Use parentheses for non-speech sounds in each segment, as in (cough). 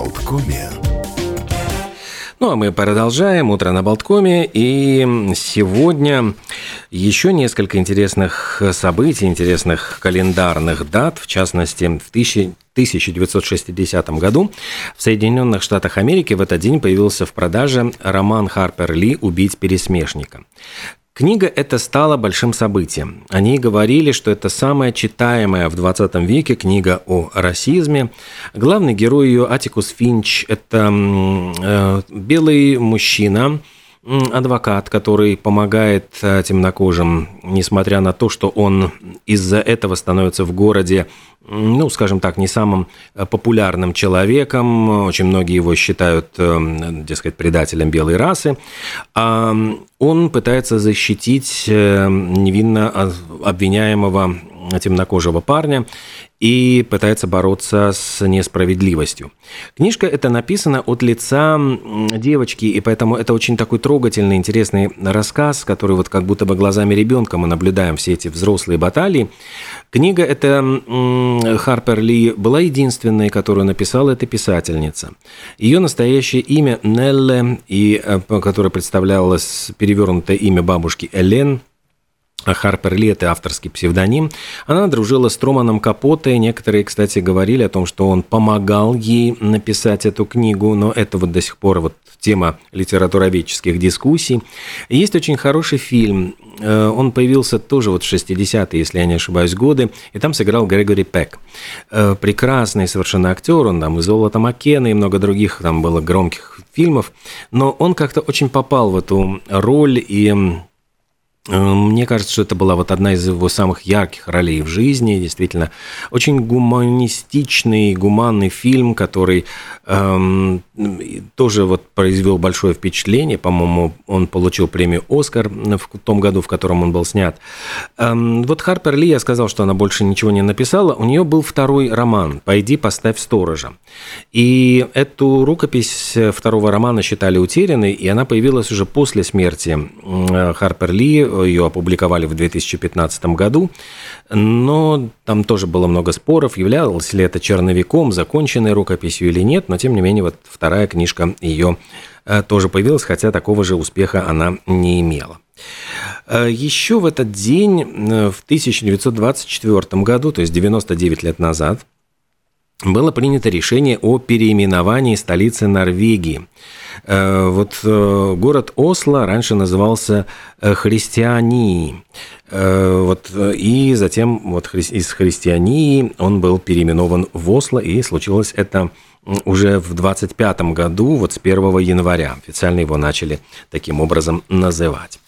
Болткоме. Ну а мы продолжаем. Утро на Болткоме. И сегодня еще несколько интересных событий, интересных календарных дат. В частности, в 1960 году в Соединенных Штатах Америки в этот день появился в продаже роман Харпер Ли «Убить пересмешника». Книга эта стала большим событием. Они говорили, что это самая читаемая в 20 веке книга о расизме. Главный герой ее Атикус Финч – это э, белый мужчина, адвокат, который помогает э, темнокожим, несмотря на то, что он из-за этого становится в городе, ну, скажем так, не самым э, популярным человеком. Очень многие его считают, э, дескать, предателем белой расы. А он пытается защитить невинно обвиняемого темнокожего парня и пытается бороться с несправедливостью. Книжка эта написана от лица девочки, и поэтому это очень такой трогательный, интересный рассказ, который вот как будто бы глазами ребенка мы наблюдаем все эти взрослые баталии. Книга эта Харпер Ли была единственной, которую написала эта писательница. Ее настоящее имя Нелле, и, э, которое представлялось перевернутое имя бабушки Элен, Харпер Ли – это авторский псевдоним. Она дружила с Труманом Капоте. Некоторые, кстати, говорили о том, что он помогал ей написать эту книгу, но это вот до сих пор вот тема литературоведческих дискуссий. Есть очень хороший фильм. Э, он появился тоже вот в 60-е, если я не ошибаюсь, годы, и там сыграл Грегори Пек. Э, прекрасный совершенно актер, он там и «Золото Маккена», и много других там было громких фильмов, но он как-то очень попал в эту роль, и мне кажется, что это была вот одна из его самых ярких ролей в жизни. Действительно, очень гуманистичный, гуманный фильм, который эм, тоже вот произвел большое впечатление. По-моему, он получил премию «Оскар» в том году, в котором он был снят. Эм, вот Харпер Ли, я сказал, что она больше ничего не написала. У нее был второй роман «Пойди, поставь сторожа». И эту рукопись второго романа считали утерянной, и она появилась уже после смерти Харпер Ли ее опубликовали в 2015 году, но там тоже было много споров, являлось ли это черновиком, законченной рукописью или нет, но тем не менее вот вторая книжка ее э, тоже появилась, хотя такого же успеха она не имела. Э, Еще в этот день, э, в 1924 году, то есть 99 лет назад, было принято решение о переименовании столицы Норвегии. Э, вот э, город Осло раньше назывался э, Христиании. Вот, и затем вот из Христиании он был переименован в Осло, и случилось это уже в 25 году, вот с 1 января. Официально его начали таким образом называть.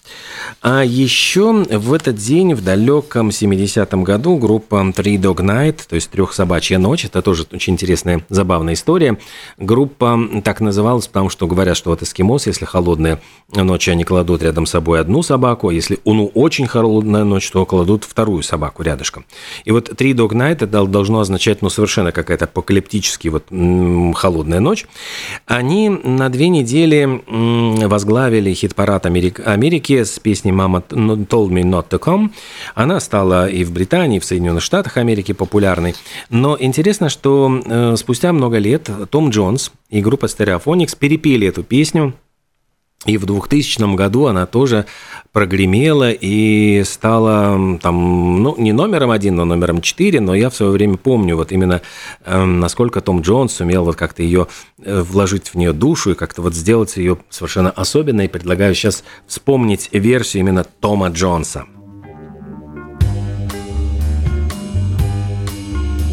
А еще в этот день, в далеком 70-м году, группа Three Dog Night, то есть «Трехсобачья ночь», это тоже очень интересная, забавная история. Группа так называлась, потому что говорят, что вот эскимос, если холодная ночь, они кладут рядом с собой одну собаку, а если ну, очень холодная ночь, то кладут вторую собаку рядышком. И вот Three Dog Night это должно означать, ну, совершенно какая-то апокалиптически вот холодная ночь. Они на две недели возглавили хит-парад Америки с песней «Мама told me not to come». Она стала и в Британии, и в Соединенных Штатах Америки популярной. Но интересно, что э, спустя много лет Том Джонс и группа Stereophonics перепели эту песню и в 2000 году она тоже прогремела и стала там, ну, не номером один, но номером четыре, но я в свое время помню вот именно, э, насколько Том Джонс сумел вот как-то ее э, вложить в нее душу и как-то вот сделать ее совершенно особенной. Предлагаю сейчас вспомнить версию именно Тома Джонса.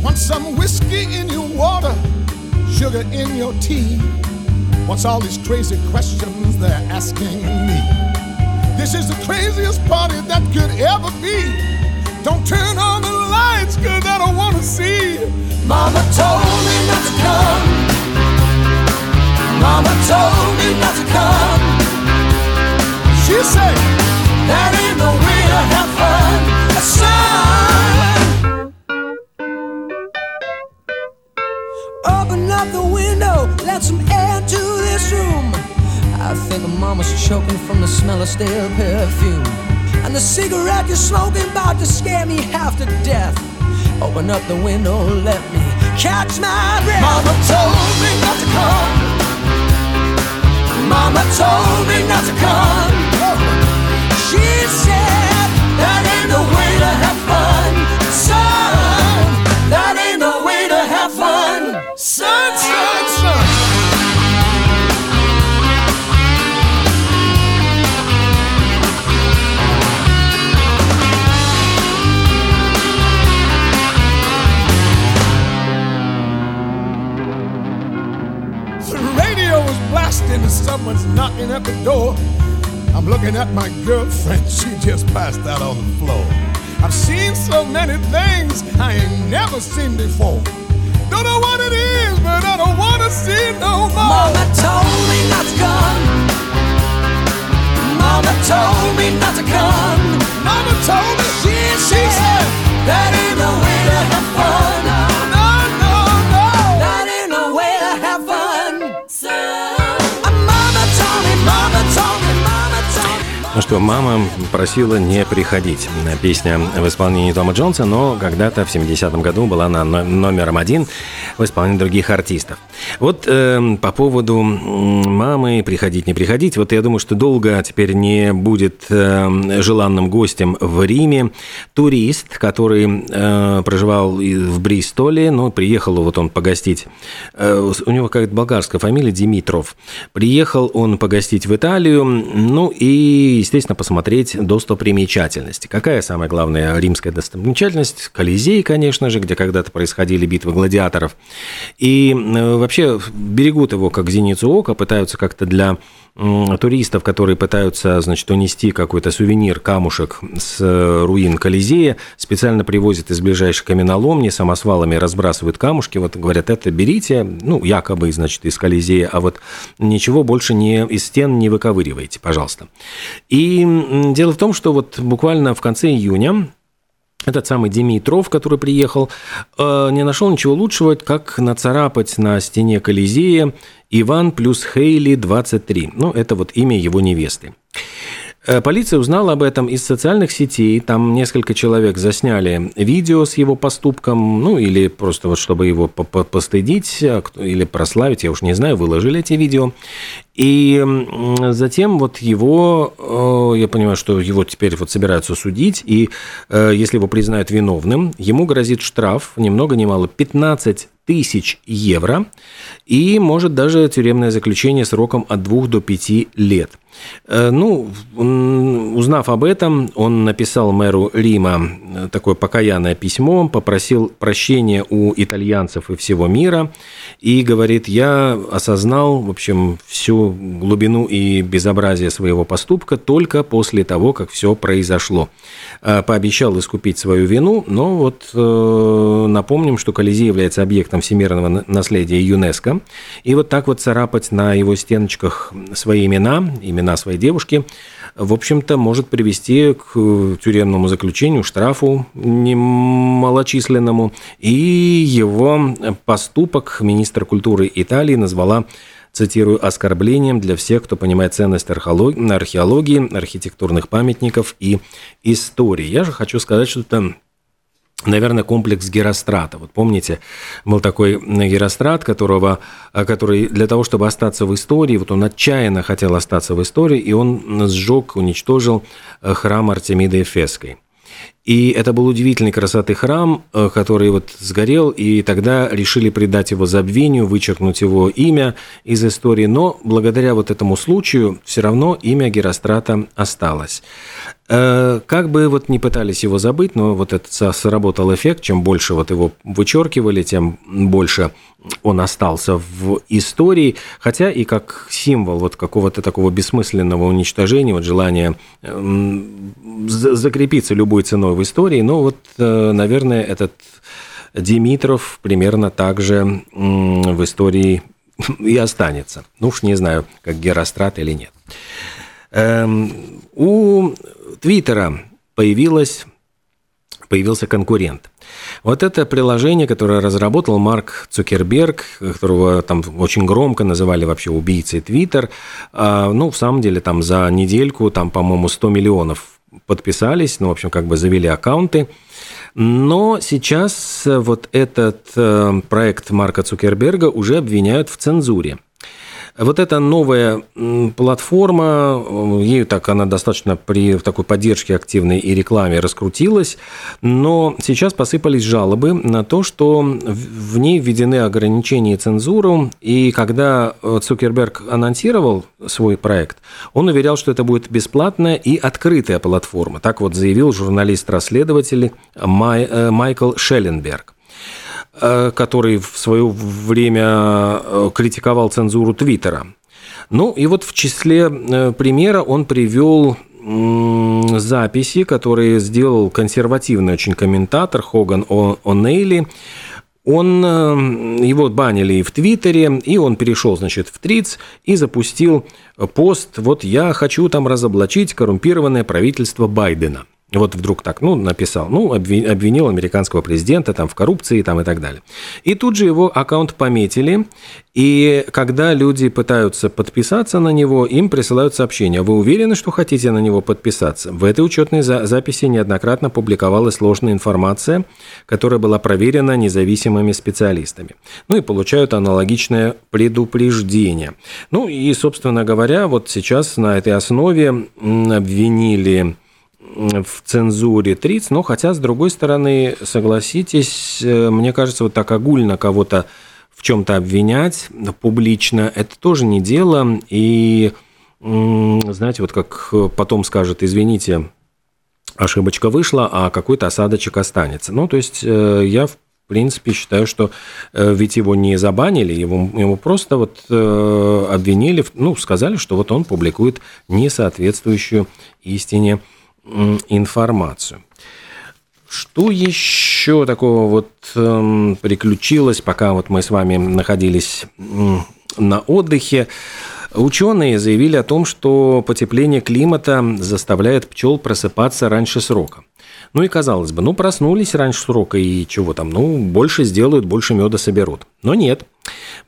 Want some whiskey in your water, sugar in your tea. What's all these crazy questions they're asking me? This is the craziest party that could ever be. Don't turn on the lights, cause I don't wanna see. Mama told me not to come. Mama told me not to come. She said, That ain't no way to have fun. Son. Open up the window, let some air to this room. I think mama's choking from the smell of stale perfume. And the cigarette you're smoking about to scare me half to death. Open up the window, let me catch my breath. Mama told me not to come. Mama told me not to come. She said that ain't the way to have fun, son. That ain't the way to have fun, son. And someone's knocking at the door. I'm looking at my girlfriend, (laughs) she just passed out on the floor. I've seen so many things I ain't never seen before. Don't know what it is, but I don't wanna see no more. Mama told me not to come. Mama told me not to come. Mama told me She, she said that ain't the way to have fun. Ну что, мама просила не приходить. Песня в исполнении Тома Джонса, но когда-то в 70-м году была на но- номером один в исполнении других артистов. Вот э, по поводу мамы приходить, не приходить, вот я думаю, что долго теперь не будет э, желанным гостем в Риме турист, который э, проживал в Бристоле, но приехал вот он погостить. Э, у него какая-то болгарская фамилия Димитров. Приехал он погостить в Италию, ну и, естественно, посмотреть достопримечательности. Какая самая главная римская достопримечательность? Колизей, конечно же, где когда-то происходили битвы гладиаторов. И э, вообще берегут его как зеницу ока, пытаются как-то для туристов, которые пытаются, значит, унести какой-то сувенир, камушек с э, руин Колизея, специально привозят из ближайшей каменоломни, самосвалами разбрасывают камушки, вот говорят, это берите, ну, якобы, значит, из Колизея, а вот ничего больше не из стен не выковыривайте, пожалуйста. И дело в том, что вот буквально в конце июня этот самый Димитров, который приехал, э, не нашел ничего лучшего, как нацарапать на стене Колизея Иван плюс Хейли 23. Ну, это вот имя его невесты. Э, Полиция узнала об этом из социальных сетей. Там несколько человек засняли видео с его поступком, ну или просто вот чтобы его по- по- постыдить а или прославить, я уж не знаю, выложили эти видео. И затем вот его, э, я понимаю, что его теперь вот собираются судить, и э, если его признают виновным, ему грозит штраф, ни много ни мало, 15 тысяч евро, и может даже тюремное заключение сроком от 2 до 5 лет. Э, Ну, узнав об этом, он написал мэру Рима такое покаянное письмо, попросил прощения у итальянцев и всего мира, и говорит, я осознал, в общем, всю глубину и безобразие своего поступка только после того, как все произошло. Э, Пообещал искупить свою вину, но вот э, напомним, что Колизей является объектом всемирного на- наследия ЮНЕСКО, и вот так вот царапать на его стеночках свои имена, имена своей девушки, в общем-то, может привести к э, тюремному заключению, штрафу немалочисленному. И его поступок министр культуры Италии назвала цитирую, оскорблением для всех, кто понимает ценность археолог- археологии, архитектурных памятников и истории. Я же хочу сказать, что это Наверное, комплекс Герострата. Вот помните, был такой Герострат, которого, а, который для того, чтобы остаться в истории, вот он отчаянно хотел остаться в истории, и он сжег, уничтожил э, храм Артемиды Эфесской. И это был удивительной красоты храм, э, который вот сгорел, и тогда решили придать его забвению, вычеркнуть его имя из истории, но благодаря вот этому случаю все равно имя Герострата осталось. Э, Как бы вот не пытались его забыть, но вот это со- сработал эффект, чем больше вот его вычеркивали, тем больше он остался в истории, хотя и как символ вот какого-то такого бессмысленного уничтожения, вот желания эм, за- закрепиться любой ценой в истории, но вот, э, наверное, этот Димитров примерно так же в истории (laughs) и останется. Ну уж не знаю, как Герострат или нет. Эм, у Твиттера появилась, появился конкурент. Вот это приложение, которое разработал Марк Цукерберг, которого там очень громко называли вообще убийцей Твиттер. А, Ну, в самом деле, там за недельку, там, по-моему, 100 миллионов подписались, ну, в общем, как бы завели аккаунты. Но сейчас вот этот э, проект Марка Цукерберга уже обвиняют в цензуре. Вот эта новая платформа, э, ею так она достаточно при такой поддержке активной и рекламе раскрутилась, но сейчас посыпались жалобы на то, что в ней введены ограничения и цензуру, и когда э, Цукерберг анонсировал свой проект, он уверял, что это будет бесплатная и открытая платформа. Так вот заявил журналист-расследователь Май, э, Майкл Шелленберг. Э, который в свое время э, критиковал цензуру Твиттера. Ну и вот в числе э, примера он привел записи, которые сделал консервативный очень комментатор Хоган О'Нейли. Он, его банили и в Твиттере, и он перешел, значит, в Триц и запустил пост «Вот я хочу там разоблачить коррумпированное правительство Байдена». Вот вдруг так, ну, написал, ну, обвинил американского президента там в коррупции там и так далее. И тут же его аккаунт пометили, и когда люди пытаются подписаться на него, им присылают сообщение. Вы уверены, что хотите на него подписаться? В этой учетной записи неоднократно публиковалась сложная информация, которая была проверена независимыми специалистами. Ну и получают аналогичное предупреждение. Ну и, собственно говоря, вот сейчас на этой основе обвинили в цензуре Триц, но хотя, с другой стороны, согласитесь, э, мне кажется, вот так огульно кого-то в чем-то обвинять публично, это тоже не дело, и, знаете, вот как потом скажет, извините, ошибочка вышла, а какой-то осадочек останется. Ну, то есть э, я в принципе, считаю, что э, ведь его не забанили, его, его просто вот обвинили, ну, сказали, что вот он публикует несоответствующую истине информацию. Что еще такого вот э, приключилось, пока вот мы с вами находились на отдыхе? Ученые заявили о том, что потепление климата заставляет пчел просыпаться раньше срока. Ну и казалось бы, ну проснулись раньше срока и чего там, ну больше сделают, больше меда соберут. Но нет.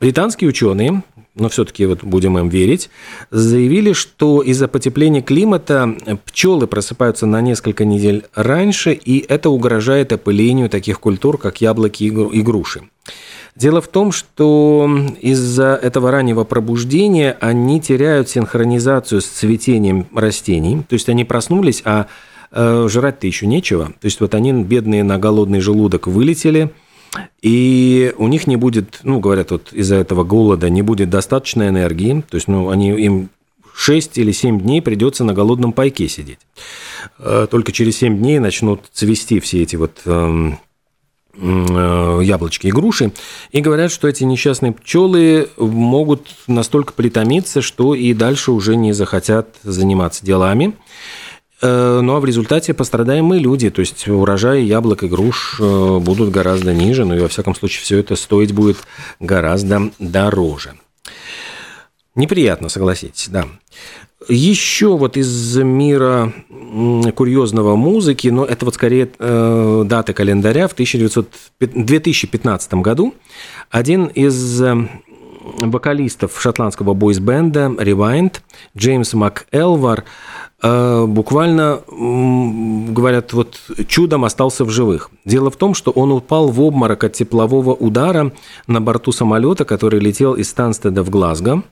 Британские ученые но все-таки вот будем им верить, заявили, что из-за потепления климата пчелы просыпаются на несколько недель раньше, и это угрожает опылению таких культур, как яблоки и груши. Дело в том, что из-за этого раннего пробуждения они теряют синхронизацию с цветением растений, то есть они проснулись, а э, жрать-то еще нечего. То есть вот они, бедные, на голодный желудок вылетели – и у них не будет, ну, говорят, вот из-за этого голода не будет достаточной энергии, то есть, ну, они, им 6 или 7 дней придется на голодном пайке сидеть. Э, только через 7 дней начнут цвести все эти вот эм, э, яблочки и груши, и говорят, что эти несчастные пчелы могут настолько притомиться, что и дальше уже не захотят заниматься делами. Э, ну а в результате пострадаем мы люди, то есть урожаи яблок и груш э, будут гораздо ниже, ну и во всяком случае все это стоить будет гораздо дороже. Неприятно, согласитесь, да. Еще вот из мира курьезного музыки, но это вот скорее э, даты календаря, в 1900, 2015 году один из э, вокалистов шотландского бойс-бенда Rewind, Джеймс МакЭлвар, э, буквально, говорят, вот чудом остался в живых. Дело в том, что он упал в обморок от теплового удара на борту самолета, который летел из Станстеда в Глазго.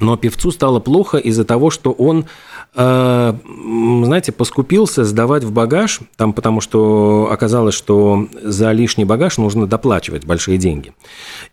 Но певцу стало плохо из-за того, что он а, знаете, поскупился сдавать в багаж, там, потому что оказалось, что за лишний багаж нужно доплачивать большие деньги.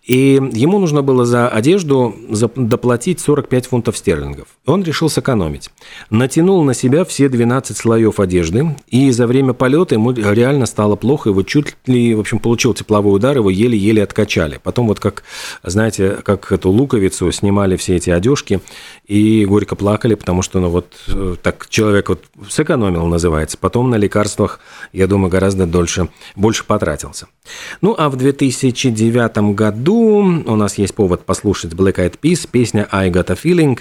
И ему нужно было за одежду доплатить 45 фунтов стерлингов. Он решил сэкономить. Натянул на себя все 12 слоев одежды, и за время полета ему реально стало плохо, его чуть ли, в общем, получил тепловой удар, его еле-еле откачали. Потом вот как, знаете, как эту луковицу снимали все эти одежки, и горько плакали, потому что, ну вот, э, так человек вот сэкономил, называется. Потом на лекарствах, я думаю, гораздо дольше, больше потратился. Ну, а в 2009 году у нас есть повод послушать Black Eyed Peas, песня «I Got a Feeling».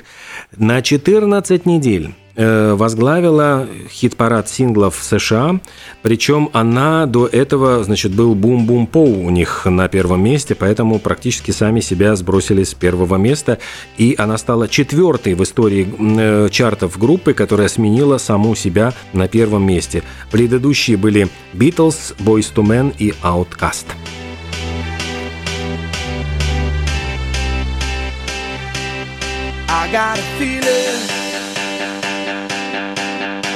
На 14 недель возглавила хит-парад синглов в США, причем она до этого, значит, был бум-бум-поу у них на первом месте, поэтому практически сами себя сбросили с первого места, и она стала четвертой в истории э, чартов группы, которая сменила саму себя на первом месте. Предыдущие были Beatles, Boys to Men и Outcast. I got a feeling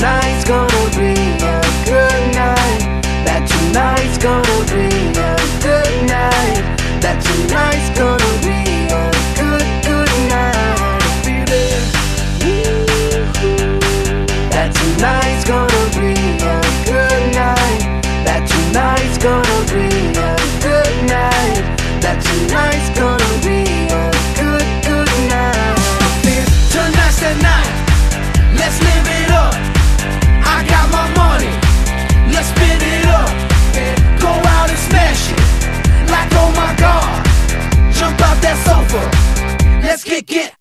tonight's gonna be it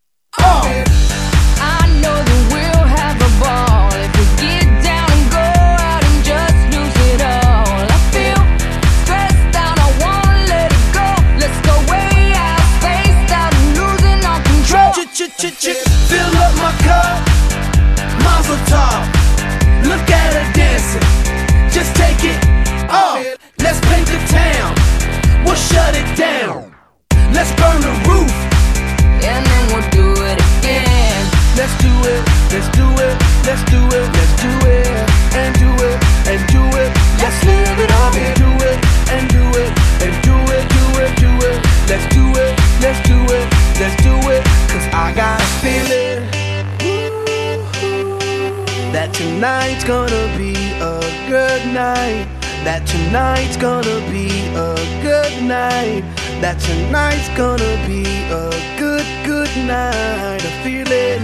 That tonight's gonna be a good night. That tonight's gonna be a good, good night. A feeling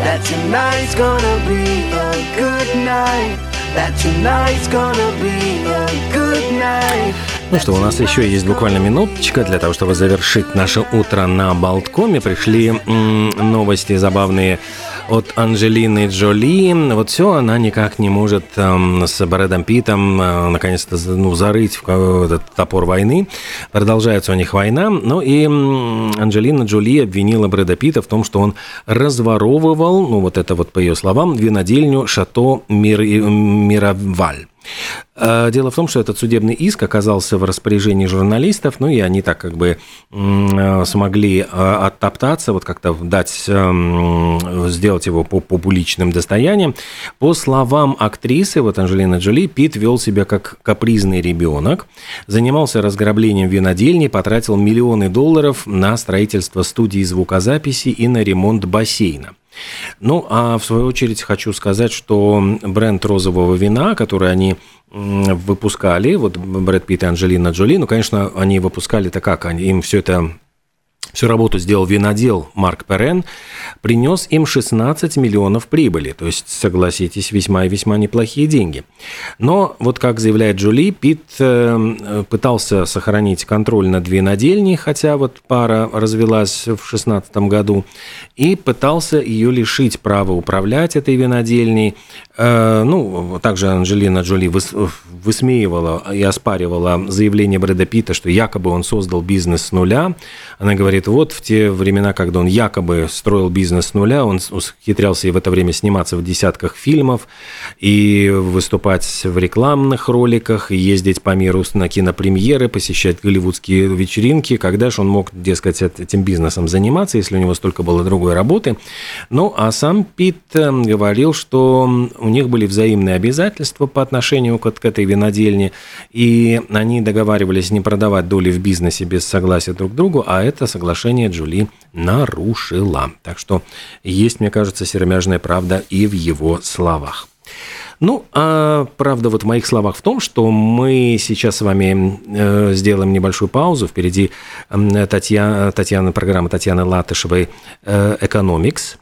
that tonight's gonna be a good night. That tonight's gonna be a good night. Ну что, у нас еще есть буквально минуточка для того, чтобы завершить наше утро на Болткоме. Пришли м, новости забавные от Анджелины Джоли. Вот все, она никак не может эм, с Брэдом Питом э, наконец-то ну, зарыть в этот топор войны. Продолжается у них война. Ну и Анджелина Джоли обвинила Брэда Питта в том, что он разворовывал, ну вот это вот по ее словам, винодельню Шато Мир... Мироваль. Э, Дело в том, что этот судебный иск оказался в распоряжении журналистов, ну и они так как бы э, смогли э, оттоптаться, вот как-то дать, эм, сделать его по публичным достоянием. По словам актрисы, вот Анжелина Джоли, Пит вел себя как капризный ребенок, занимался разграблением винодельни, потратил миллионы долларов на строительство студии звукозаписи и на ремонт бассейна. Ну, а в свою очередь хочу сказать, что бренд розового вина, который они выпускали, вот Брэд Питт и Анджелина Джоли, ну, конечно, они выпускали-то как, они, им все это Всю работу сделал винодел Марк Перен, принес им 16 миллионов прибыли, то есть, согласитесь, весьма и весьма неплохие деньги. Но, вот как заявляет Джули, Пит э, пытался сохранить контроль над винодельней, хотя вот пара развелась в 16 году, и пытался ее лишить права управлять этой винодельней. Э, ну, также Анджелина Джоли выс- высмеивала и оспаривала заявление Брэда Питта, что якобы он создал бизнес с нуля. Она говорит, вот в те времена, когда он якобы строил бизнес с нуля, он ухитрялся и в это время сниматься в десятках фильмов, и выступать в рекламных роликах, и ездить по миру на кинопремьеры, посещать голливудские вечеринки. Когда же он мог, дескать, эт- этим бизнесом заниматься, если у него столько было другой работы? Ну, а сам Пит э, говорил, что у них были взаимные обязательства по отношению к, к этой винодельне, и они договаривались не продавать доли в бизнесе без согласия друг другу, а это соглашение Джули нарушила. Так что есть, мне кажется, серомяжная правда и в его словах. Ну, а правда вот в моих словах в том, что мы сейчас с вами э, сделаем небольшую паузу. Впереди э, Татьяна, Татьяна, программа Татьяны Латышевой э, «Экономикс».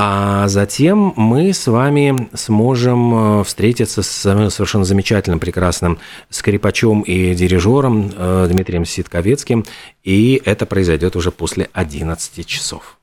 А затем мы с вами сможем э, встретиться с совершенно замечательным, прекрасным скрипачом и дирижером э, Дмитрием Ситковецким. И это произойдет уже после 11 часов.